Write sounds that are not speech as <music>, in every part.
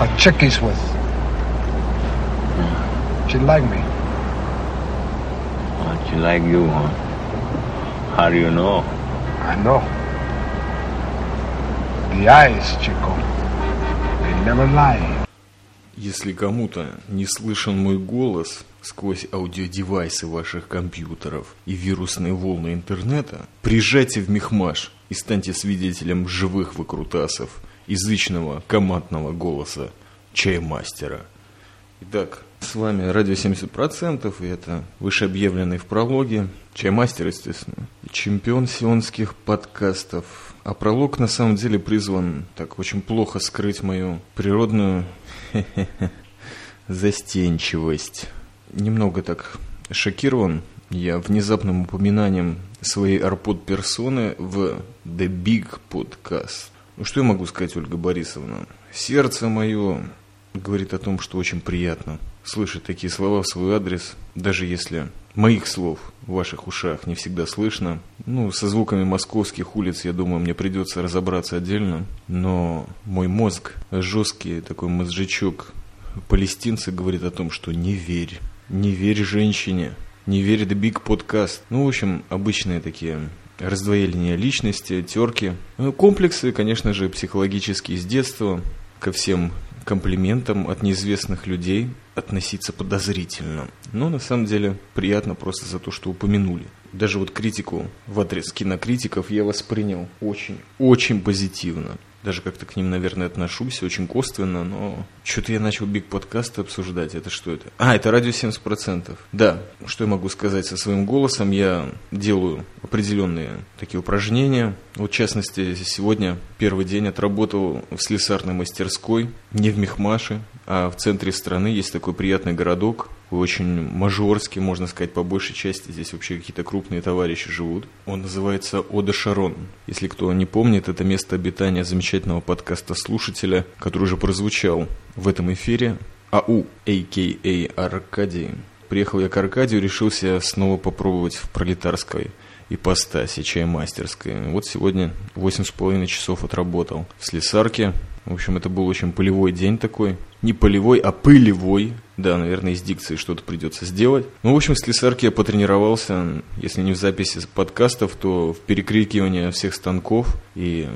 a chick he's with. She like me. Oh, she like you, huh? How do you know? I know. The eyes, Chico. They never lie. Если кому-то не слышен мой голос сквозь аудиодевайсы ваших компьютеров и вирусные волны интернета, приезжайте в Мехмаш и станьте свидетелем живых выкрутасов, язычного командного голоса чаймастера. Итак, с вами радио 70%, и это вышеобъявленный в прологе чаймастер, естественно, чемпион сионских подкастов. А пролог на самом деле призван так очень плохо скрыть мою природную <laughs> застенчивость. Немного так шокирован я внезапным упоминанием своей арпод персоны в The Big Podcast. Ну что я могу сказать, Ольга Борисовна? Сердце мое говорит о том, что очень приятно слышать такие слова в свой адрес, даже если моих слов в ваших ушах не всегда слышно. Ну, со звуками московских улиц, я думаю, мне придется разобраться отдельно, но мой мозг, жесткий такой мозжечок палестинцы говорит о том, что не верь, не верь женщине, не верь The Big Podcast. Ну, в общем, обычные такие раздвоение личности, терки. Ну, комплексы, конечно же, психологические с детства ко всем комплиментам от неизвестных людей относиться подозрительно. Но на самом деле приятно просто за то, что упомянули. Даже вот критику в адрес кинокритиков я воспринял очень, очень позитивно даже как-то к ним, наверное, отношусь очень косвенно, но что-то я начал биг подкасты обсуждать. Это что это? А, это радио 70%. Да, что я могу сказать со своим голосом? Я делаю определенные такие упражнения. Вот, в частности, сегодня первый день отработал в слесарной мастерской, не в Мехмаше, а в центре страны есть такой приятный городок, очень мажорский, можно сказать, по большей части. Здесь вообще какие-то крупные товарищи живут. Он называется Ода Шарон. Если кто не помнит, это место обитания замечательного подкаста слушателя, который уже прозвучал в этом эфире. АУ, а.к.а. Аркадий. Приехал я к Аркадию, решился снова попробовать в пролетарской ипостаси чаймастерской. Вот сегодня восемь с половиной часов отработал в слесарке. В общем, это был очень полевой день такой. Не полевой, а пылевой. Да, наверное, из дикции что-то придется сделать. Ну, в общем, в слесарке я потренировался, если не в записи подкастов, то в перекрикивании всех станков и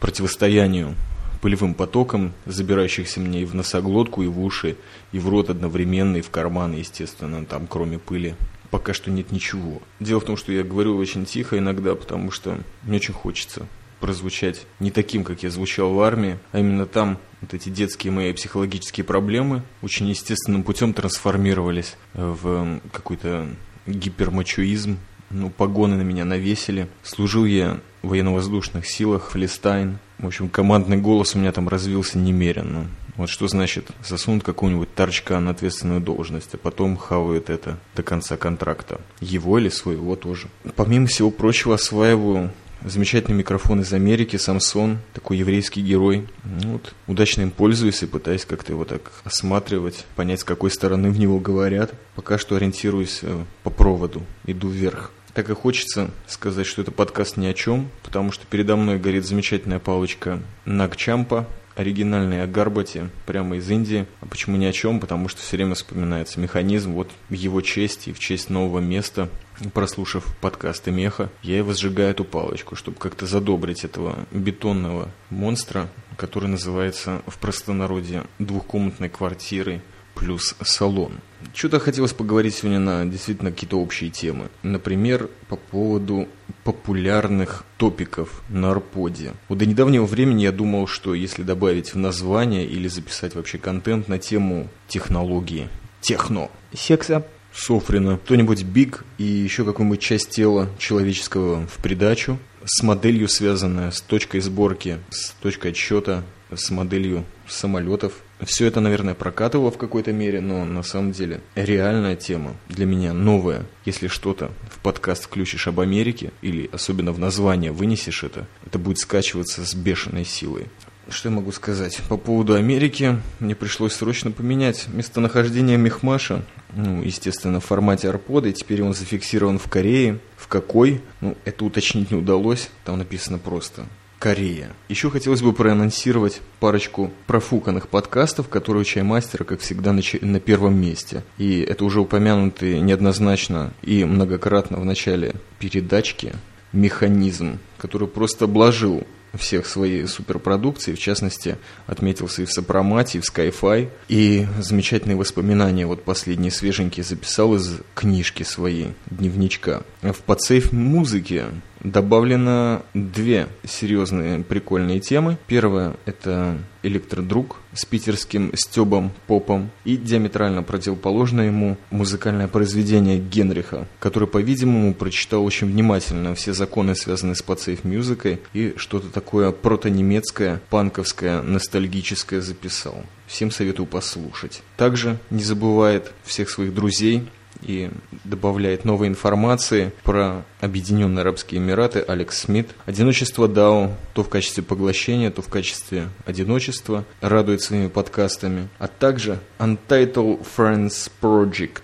противостоянию пылевым потоком, забирающихся мне и в носоглотку, и в уши, и в рот одновременно, и в карман, естественно, там кроме пыли пока что нет ничего. Дело в том, что я говорю очень тихо иногда, потому что мне очень хочется прозвучать не таким, как я звучал в армии, а именно там вот эти детские мои психологические проблемы очень естественным путем трансформировались в какой-то гипермачоизм. Ну, погоны на меня навесили. Служил я в военно-воздушных силах, Флестайн. В общем, командный голос у меня там развился немерено. Вот что значит засунут какого-нибудь торчка на ответственную должность, а потом хавают это до конца контракта. Его или своего тоже. Помимо всего прочего, осваиваю замечательный микрофон из Америки, Самсон, такой еврейский герой. Ну, вот, удачно им пользуюсь и пытаюсь как-то его так осматривать, понять, с какой стороны в него говорят. Пока что ориентируюсь э, по проводу, иду вверх. Так и хочется сказать, что это подкаст ни о чем, потому что передо мной горит замечательная палочка Нагчампа, оригинальный о Гарбате, прямо из Индии. А почему ни о чем? Потому что все время вспоминается механизм. Вот в его честь и в честь нового места, прослушав подкасты Меха, я и возжигаю эту палочку, чтобы как-то задобрить этого бетонного монстра, который называется в простонародье двухкомнатной квартирой плюс салон. Что-то хотелось поговорить сегодня на действительно какие-то общие темы. Например, по поводу популярных топиков на арподе. Вот до недавнего времени я думал, что если добавить в название или записать вообще контент на тему технологии, техно, секса, Софрина, кто-нибудь биг и еще какую-нибудь часть тела человеческого в придачу, с моделью связанная, с точкой сборки, с точкой отсчета, с моделью самолетов. Все это, наверное, прокатывало в какой-то мере, но на самом деле реальная тема для меня новая. Если что-то в подкаст включишь об Америке, или особенно в название вынесешь это, это будет скачиваться с бешеной силой. Что я могу сказать? По поводу Америки мне пришлось срочно поменять местонахождение Мехмаша. Ну, естественно, в формате арпода, и теперь он зафиксирован в Корее. В какой? Ну, это уточнить не удалось. Там написано просто Корея. Еще хотелось бы проанонсировать парочку профуканных подкастов, которые у Чаймастера, как всегда, на, на первом месте. И это уже упомянутый неоднозначно и многократно в начале передачки механизм, который просто обложил всех своей суперпродукции, в частности, отметился и в Сопромате, и в Skyfi, и замечательные воспоминания, вот последние свеженькие записал из книжки своей, дневничка. В подсейф музыке добавлено две серьезные прикольные темы. Первая – это «Электродруг» с питерским Стебом Попом и диаметрально противоположное ему музыкальное произведение Генриха, который, по-видимому, прочитал очень внимательно все законы, связанные с подсейф-мюзикой, и что-то такое протонемецкое, панковское, ностальгическое записал. Всем советую послушать. Также не забывает всех своих друзей и добавляет новой информации про Объединенные Арабские Эмираты Алекс Смит. Одиночество Дау то в качестве поглощения, то в качестве одиночества радует своими подкастами. А также Untitled Friends Project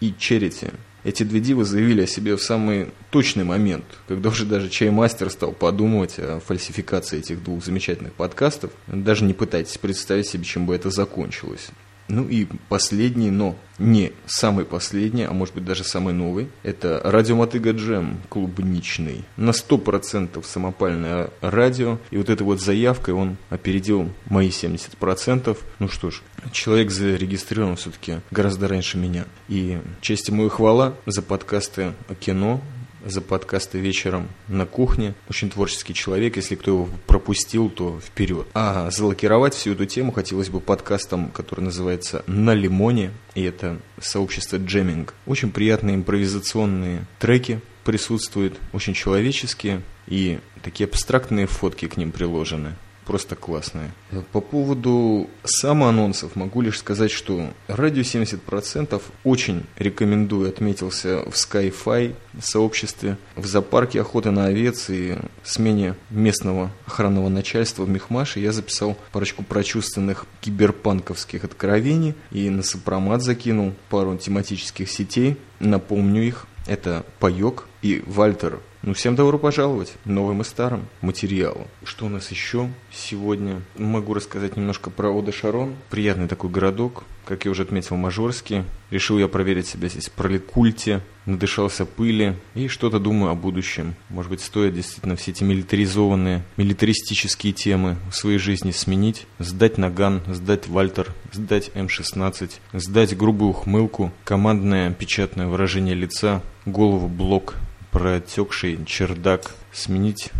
и Charity. Эти две дивы заявили о себе в самый точный момент, когда уже даже чаймастер стал подумывать о фальсификации этих двух замечательных подкастов. Даже не пытайтесь представить себе, чем бы это закончилось. Ну и последний, но не самый последний, а может быть даже самый новый, это радио Мотыга Джем клубничный. На 100% самопальное радио. И вот этой вот заявкой он опередил мои 70%. Ну что ж, человек зарегистрирован все-таки гораздо раньше меня. И честь ему и хвала за подкасты о кино, за подкасты вечером на кухне. Очень творческий человек. Если кто его пропустил, то вперед. А залокировать всю эту тему хотелось бы подкастом, который называется «На лимоне». И это сообщество джеминг. Очень приятные импровизационные треки присутствуют, очень человеческие. И такие абстрактные фотки к ним приложены просто классная. По поводу самоанонсов могу лишь сказать, что радио 70% очень рекомендую, отметился в Sky-Fi сообществе, в зоопарке охоты на овец и смене местного охранного начальства в Мехмаше я записал парочку прочувственных киберпанковских откровений и на сопромат закинул пару тематических сетей, напомню их. Это Паек и Вальтер ну, всем добро пожаловать, новым и старым материалом. Что у нас еще сегодня? Могу рассказать немножко про Ода Шарон. Приятный такой городок, как я уже отметил, мажорский. Решил я проверить себя здесь в проликульте, надышался пыли и что-то думаю о будущем. Может быть, стоит действительно все эти милитаризованные, милитаристические темы в своей жизни сменить, сдать наган, сдать Вальтер, сдать М-16, сдать грубую ухмылку, командное печатное выражение лица, голову блок протекший чердак, сменить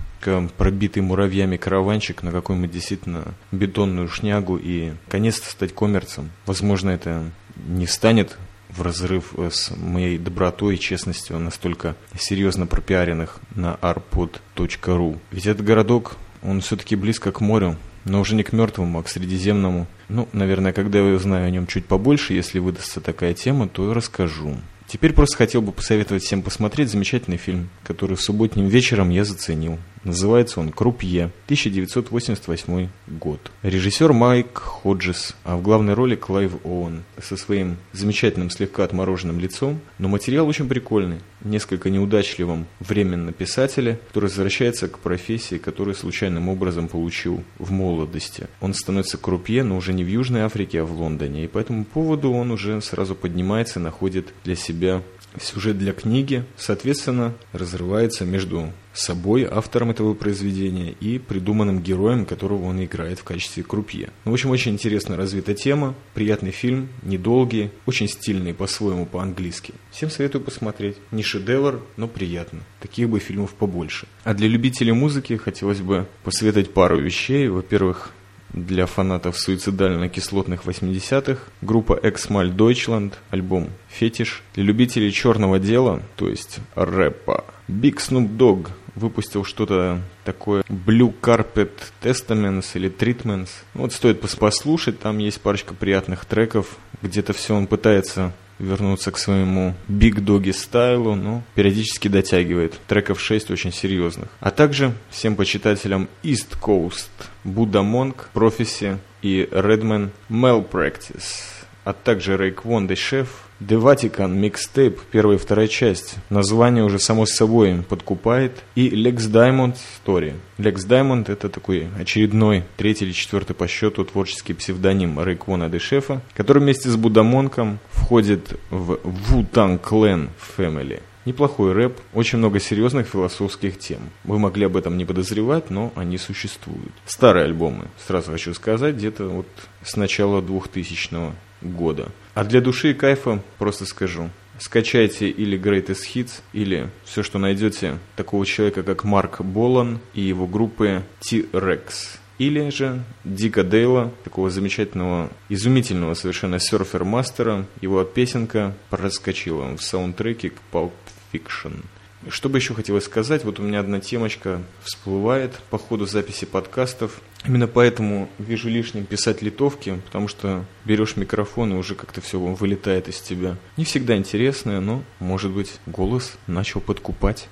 пробитый муравьями караванчик на какую-нибудь действительно бетонную шнягу и наконец-то стать коммерцем. Возможно, это не станет в разрыв с моей добротой и честностью настолько серьезно пропиаренных на rpod.ru. Ведь этот городок, он все-таки близко к морю, но уже не к мертвому, а к средиземному. Ну, наверное, когда я узнаю о нем чуть побольше, если выдастся такая тема, то и расскажу. Теперь просто хотел бы посоветовать всем посмотреть замечательный фильм, который субботним вечером я заценил. Называется он «Крупье», 1988 год. Режиссер Майк Ходжес, а в главной роли Клайв Оуэн со своим замечательным слегка отмороженным лицом, но материал очень прикольный, несколько неудачливым временно писателя, который возвращается к профессии, которую случайным образом получил в молодости. Он становится крупье, но уже не в Южной Африке, а в Лондоне, и по этому поводу он уже сразу поднимается, находит для себя сюжет для книги, соответственно, разрывается между собой, автором этого произведения, и придуманным героем, которого он играет в качестве крупье. Ну, в общем, очень интересно развита тема, приятный фильм, недолгий, очень стильный по-своему по-английски. Всем советую посмотреть. Не шедевр, но приятно. Таких бы фильмов побольше. А для любителей музыки хотелось бы посоветовать пару вещей. Во-первых, для фанатов суицидально-кислотных 80-х, группа Exmal Deutschland, альбом «Фетиш». Для любителей черного дела, то есть рэпа, Big Snoop Dogg выпустил что-то такое Blue Carpet Testaments или Treatments. Вот стоит послушать, там есть парочка приятных треков, где-то все он пытается вернуться к своему Big Doggy стайлу, но периодически дотягивает. Треков 6 очень серьезных. А также всем почитателям East Coast, Buddha Monk, Prophecy и Redman Malpractice, а также Рейк Вонд и Шеф The Vatican Mixtape, первая и вторая часть. Название уже само собой подкупает. И Lex Diamond Story. Lex Diamond это такой очередной, третий или четвертый по счету творческий псевдоним Рейквона Дешефа, который вместе с Будамонком входит в Wu-Tang Clan Family. Неплохой рэп, очень много серьезных философских тем. Вы могли об этом не подозревать, но они существуют. Старые альбомы, сразу хочу сказать, где-то вот с начала 2000 года. А для души и кайфа просто скажу. Скачайте или Greatest Hits, или все, что найдете такого человека, как Марк Болан и его группы T-Rex. Или же Дика Дейла, такого замечательного, изумительного совершенно серфер-мастера, его песенка проскочила в саундтреке к Pulp Fiction. Что бы еще хотелось сказать, вот у меня одна темочка всплывает по ходу записи подкастов. Именно поэтому вижу лишним писать литовки, потому что берешь микрофон и уже как-то все вылетает из тебя. Не всегда интересное, но, может быть, голос начал подкупать.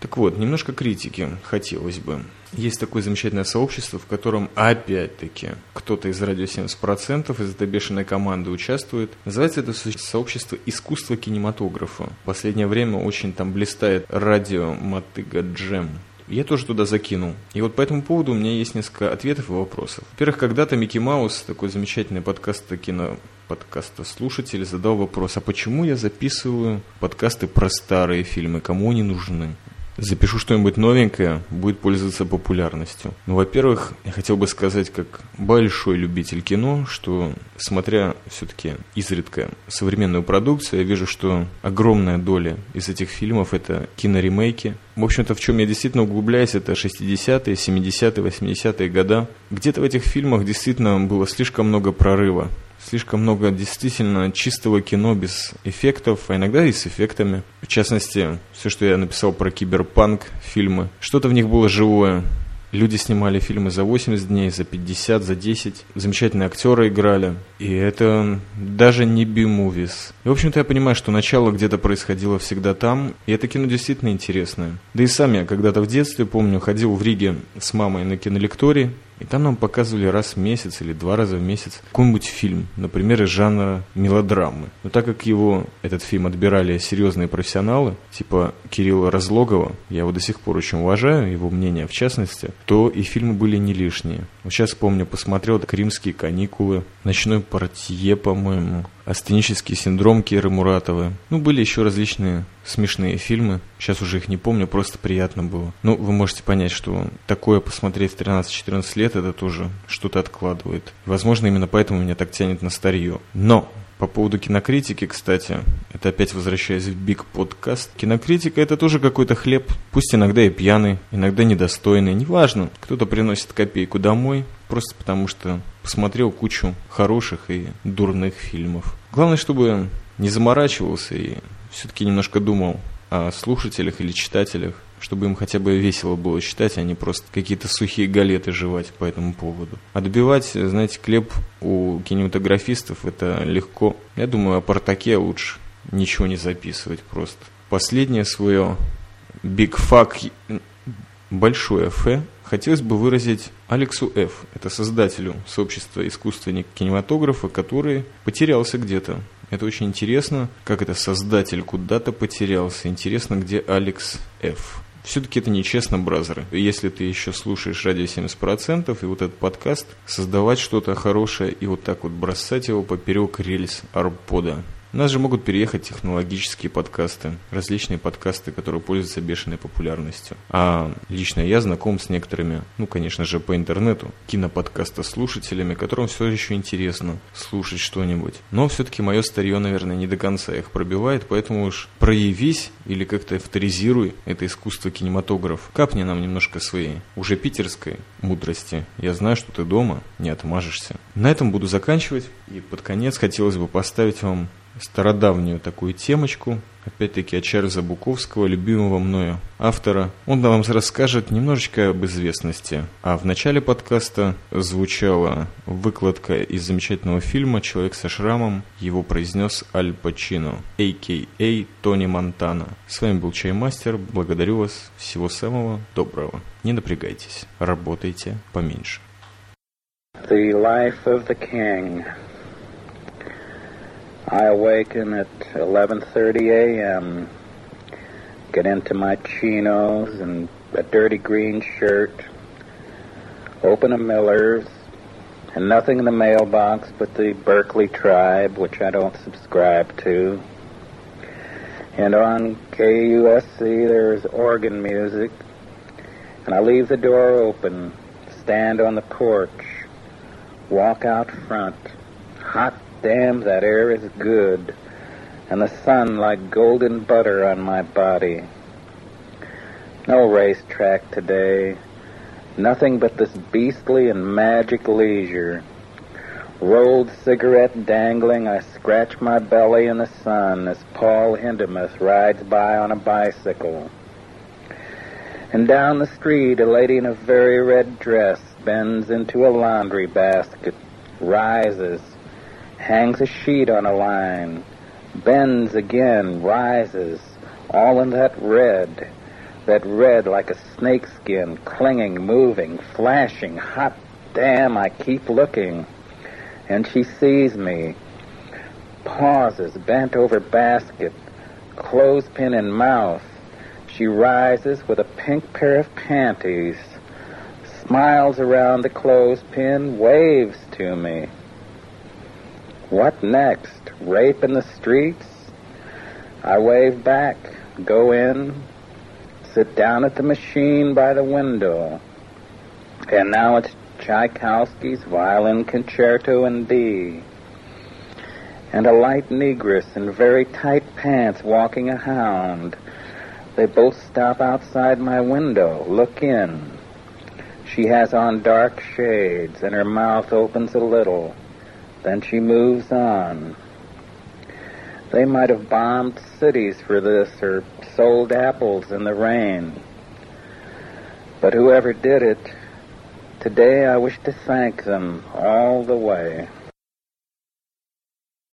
Так вот, немножко критики хотелось бы. Есть такое замечательное сообщество, в котором, опять-таки, кто-то из радио 70% из этой бешеной команды участвует. Называется это сообщество искусства кинематографа. В последнее время очень там блистает радио Мотыга Джем. Я тоже туда закинул. И вот по этому поводу у меня есть несколько ответов и вопросов. Во-первых, когда-то Микки Маус, такой замечательный подкаст кино подкаста слушатель задал вопрос, а почему я записываю подкасты про старые фильмы, кому они нужны? Запишу что-нибудь новенькое, будет пользоваться популярностью. Ну, во-первых, я хотел бы сказать, как большой любитель кино, что, смотря все-таки изредка современную продукцию, я вижу, что огромная доля из этих фильмов – это киноремейки. В общем-то, в чем я действительно углубляюсь, это 60-е, 70-е, 80-е года. Где-то в этих фильмах действительно было слишком много прорыва слишком много действительно чистого кино без эффектов, а иногда и с эффектами. В частности, все, что я написал про киберпанк фильмы, что-то в них было живое. Люди снимали фильмы за 80 дней, за 50, за 10. Замечательные актеры играли. И это даже не би-мувис. В общем-то, я понимаю, что начало где-то происходило всегда там. И это кино действительно интересное. Да и сам я когда-то в детстве, помню, ходил в Риге с мамой на кинолектории. И там нам показывали раз в месяц или два раза в месяц какой-нибудь фильм, например, из жанра мелодрамы. Но так как его, этот фильм, отбирали серьезные профессионалы, типа Кирилла Разлогова, я его до сих пор очень уважаю, его мнение в частности, то и фильмы были не лишние. Вот сейчас помню, посмотрел «Кримские каникулы», «Ночной портье», по-моему, «Астенический синдром» Киры Муратовой. Ну, были еще различные смешные фильмы. Сейчас уже их не помню, просто приятно было. Ну, вы можете понять, что такое посмотреть в 13-14 лет, это тоже что-то откладывает. Возможно, именно поэтому меня так тянет на старье. Но по поводу кинокритики, кстати, это опять возвращаясь в Биг подкаст. Кинокритика это тоже какой-то хлеб, пусть иногда и пьяный, иногда недостойный, неважно. Кто-то приносит копейку домой, просто потому что посмотрел кучу хороших и дурных фильмов. Главное, чтобы не заморачивался и все-таки немножко думал о слушателях или читателях, чтобы им хотя бы весело было читать, а не просто какие-то сухие галеты жевать по этому поводу. А добивать, знаете, хлеб у кинематографистов это легко. Я думаю, о Партаке лучше ничего не записывать просто. Последнее свое Big Fuck большое Ф хотелось бы выразить Алексу Ф. Это создателю сообщества искусственник кинематографа, который потерялся где-то это очень интересно, как это создатель куда-то потерялся. Интересно, где Алекс Ф. Все-таки это нечестно, бразеры. Если ты еще слушаешь радио 70% и вот этот подкаст, создавать что-то хорошее и вот так вот бросать его поперек рельс арпода. У нас же могут переехать технологические подкасты, различные подкасты, которые пользуются бешеной популярностью. А лично я знаком с некоторыми, ну, конечно же, по интернету, киноподкаста слушателями, которым все еще интересно слушать что-нибудь. Но все-таки мое старье, наверное, не до конца их пробивает, поэтому уж проявись или как-то авторизируй это искусство кинематограф. Капни нам немножко своей, уже питерской мудрости. Я знаю, что ты дома, не отмажешься. На этом буду заканчивать. И под конец хотелось бы поставить вам стародавнюю такую темочку, опять-таки от Чарльза Буковского, любимого мною автора. Он вам расскажет немножечко об известности. А в начале подкаста звучала выкладка из замечательного фильма «Человек со шрамом». Его произнес Аль Пачино, а.к.а. Тони Монтана. С вами был Чаймастер. Благодарю вас. Всего самого доброго. Не напрягайтесь. Работайте поменьше. The life of the king. I awaken at 11:30 a.m. Get into my chinos and a dirty green shirt. Open a Miller's and nothing in the mailbox but the Berkeley Tribe, which I don't subscribe to. And on KUSC there's organ music. And I leave the door open, stand on the porch, walk out front. Hot damn, that air is good. And the sun like golden butter on my body. No racetrack today. Nothing but this beastly and magic leisure. Rolled cigarette dangling, I scratch my belly in the sun as Paul Hindemith rides by on a bicycle. And down the street, a lady in a very red dress bends into a laundry basket, rises, hangs a sheet on a line, bends again, rises, all in that red, that red like a snakeskin, clinging, moving, flashing, hot damn, I keep looking. And she sees me, pauses, bent over basket, clothespin in mouth. She rises with a pink pair of panties, smiles around the clothespin, waves to me. What next? Rape in the streets? I wave back, go in, sit down at the machine by the window. And now it's Tchaikovsky's Violin Concerto in D. And a light negress in very tight pants walking a hound. They both stop outside my window, look in. She has on dark shades, and her mouth opens a little. Then she moves on. They might have bombed cities for this or sold apples in the rain. But whoever did it, today I wish to thank them all the way.